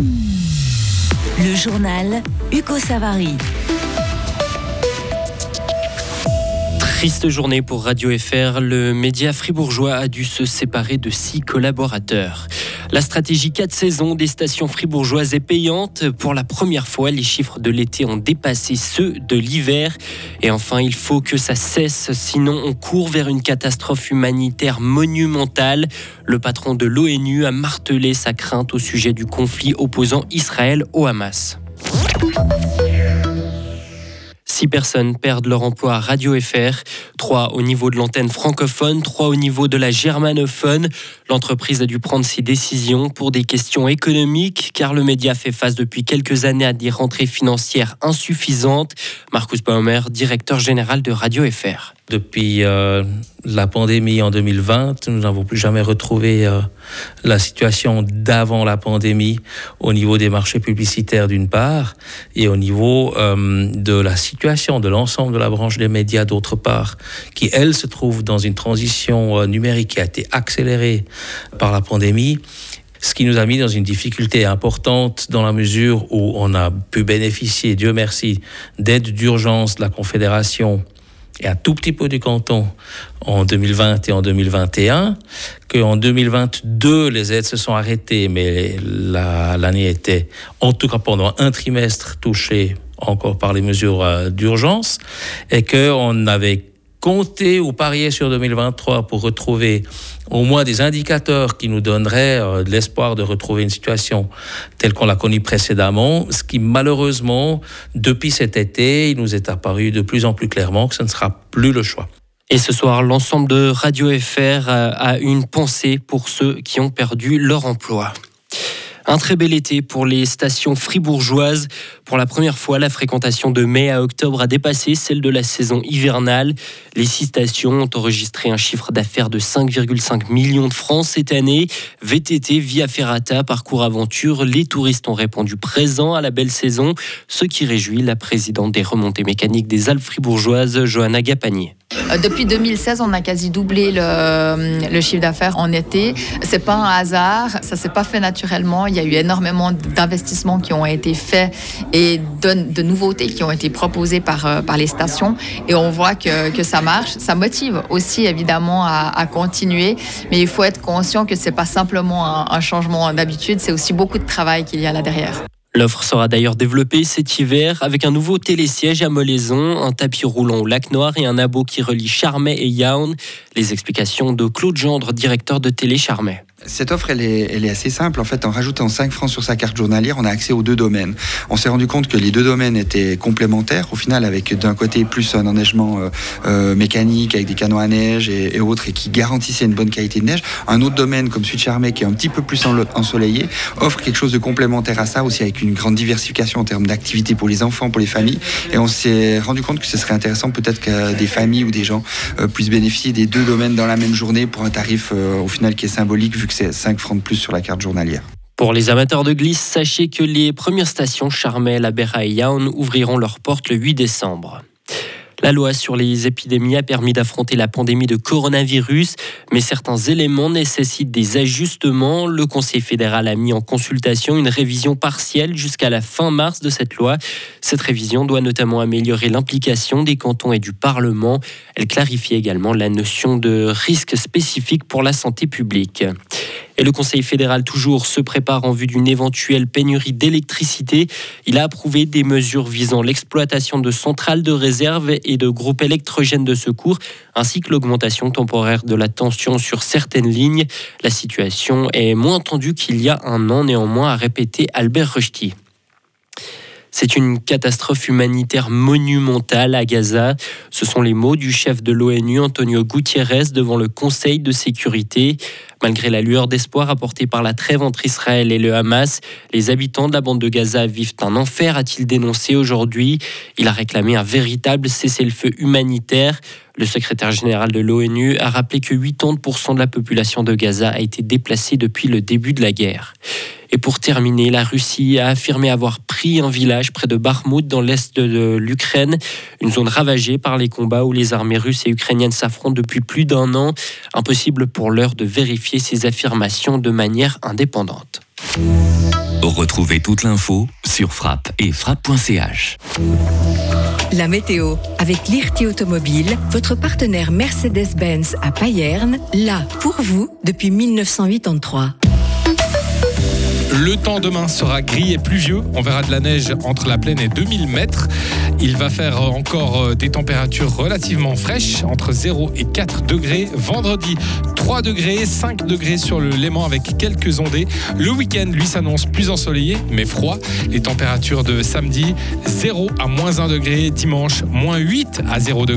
Le journal Hugo Savary. Triste journée pour Radio FR. Le média fribourgeois a dû se séparer de six collaborateurs. La stratégie 4 saisons des stations fribourgeoises est payante. Pour la première fois, les chiffres de l'été ont dépassé ceux de l'hiver. Et enfin, il faut que ça cesse, sinon on court vers une catastrophe humanitaire monumentale. Le patron de l'ONU a martelé sa crainte au sujet du conflit opposant Israël au Hamas. Six personnes perdent leur emploi à Radio FR, trois au niveau de l'antenne francophone, trois au niveau de la germanophone. L'entreprise a dû prendre ses décisions pour des questions économiques, car le média fait face depuis quelques années à des rentrées financières insuffisantes. Marcus Baumer, directeur général de Radio FR. Depuis euh, la pandémie en 2020, nous n'avons plus jamais retrouvé euh, la situation d'avant la pandémie au niveau des marchés publicitaires d'une part et au niveau euh, de la situation de l'ensemble de la branche des médias d'autre part, qui elle se trouve dans une transition numérique qui a été accélérée par la pandémie ce qui nous a mis dans une difficulté importante dans la mesure où on a pu bénéficier, Dieu merci, d'aide d'urgence de la Confédération et un tout petit peu du canton en 2020 et en 2021, qu'en 2022, les aides se sont arrêtées, mais l'année était, en tout cas pendant un trimestre, touchée encore par les mesures euh, d'urgence, et qu'on avait compter ou parier sur 2023 pour retrouver au moins des indicateurs qui nous donneraient euh, de l'espoir de retrouver une situation telle qu'on l'a connue précédemment, ce qui malheureusement, depuis cet été, il nous est apparu de plus en plus clairement que ce ne sera plus le choix. Et ce soir, l'ensemble de Radio FR a une pensée pour ceux qui ont perdu leur emploi. Un très bel été pour les stations fribourgeoises. Pour la première fois, la fréquentation de mai à octobre a dépassé celle de la saison hivernale. Les six stations ont enregistré un chiffre d'affaires de 5,5 millions de francs cette année. VTT, Via Ferrata, Parcours Aventure, les touristes ont répondu présent à la belle saison, ce qui réjouit la présidente des remontées mécaniques des Alpes fribourgeoises, Johanna Gapanier. Euh, depuis 2016, on a quasi doublé le, chiffre d'affaires en été. C'est pas un hasard, ça s'est pas fait naturellement. Il y a eu énormément d'investissements qui ont été faits et de, nouveautés qui ont été proposées par, euh, par les stations. Et on voit que, que ça marche. Ça motive aussi évidemment à, continuer, mais il faut être conscient que c'est pas simplement un changement d'habitude, c'est aussi beaucoup de travail qu'il y a là derrière. L'offre sera d'ailleurs développée cet hiver avec un nouveau télésiège à Molaison, un tapis roulant au lac Noir et un abo qui relie Charmey et Yaoun. Les explications de Claude Gendre, directeur de Télé Charmey. Cette offre, elle est, elle est, assez simple. En fait, en rajoutant 5 francs sur sa carte journalière, on a accès aux deux domaines. On s'est rendu compte que les deux domaines étaient complémentaires. Au final, avec d'un côté plus un enneigement euh, euh, mécanique avec des canons à neige et, autres, et qui garantissait une bonne qualité de neige. Un autre domaine comme de Charmey, qui est un petit peu plus ensoleillé, offre quelque chose de complémentaire à ça, aussi avec une grande diversification en termes d'activités pour les enfants, pour les familles. Et on s'est rendu compte que ce serait intéressant peut-être que des familles ou des gens euh, puissent bénéficier des deux domaines dans la même journée pour un tarif au final qui est symbolique vu c'est 5 francs de plus sur la carte journalière. Pour les amateurs de glisse, sachez que les premières stations Charmel, Abera et Yaon ouvriront leurs portes le 8 décembre. La loi sur les épidémies a permis d'affronter la pandémie de coronavirus, mais certains éléments nécessitent des ajustements. Le Conseil fédéral a mis en consultation une révision partielle jusqu'à la fin mars de cette loi. Cette révision doit notamment améliorer l'implication des cantons et du Parlement. Elle clarifie également la notion de risque spécifique pour la santé publique. Le Conseil fédéral toujours se prépare en vue d'une éventuelle pénurie d'électricité. Il a approuvé des mesures visant l'exploitation de centrales de réserve et de groupes électrogènes de secours, ainsi que l'augmentation temporaire de la tension sur certaines lignes. La situation est moins tendue qu'il y a un an, néanmoins, a répété Albert Rushdie. C'est une catastrophe humanitaire monumentale à Gaza. Ce sont les mots du chef de l'ONU, Antonio Gutiérrez, devant le Conseil de sécurité. Malgré la lueur d'espoir apportée par la trêve entre Israël et le Hamas, les habitants de la bande de Gaza vivent un enfer, a-t-il dénoncé aujourd'hui. Il a réclamé un véritable cessez-le-feu humanitaire. Le secrétaire général de l'ONU a rappelé que 80% de la population de Gaza a été déplacée depuis le début de la guerre. Et pour terminer, la Russie a affirmé avoir pris un village près de Bakhmut dans l'est de l'Ukraine, une zone ravagée par les combats où les armées russes et ukrainiennes s'affrontent depuis plus d'un an. Impossible pour l'heure de vérifier ces affirmations de manière indépendante. Retrouvez toute l'info sur frappe et frappe.ch. La météo avec l'IRT Automobile, votre partenaire Mercedes-Benz à Payerne, là pour vous depuis 1983. Le temps demain sera gris et pluvieux. On verra de la neige entre la plaine et 2000 mètres. Il va faire encore des températures relativement fraîches, entre 0 et 4 degrés. Vendredi, 3 degrés, 5 degrés sur le Léman avec quelques ondées. Le week-end, lui, s'annonce plus ensoleillé, mais froid. Les températures de samedi, 0 à moins 1 degré. Dimanche, moins 8 à 0 degré.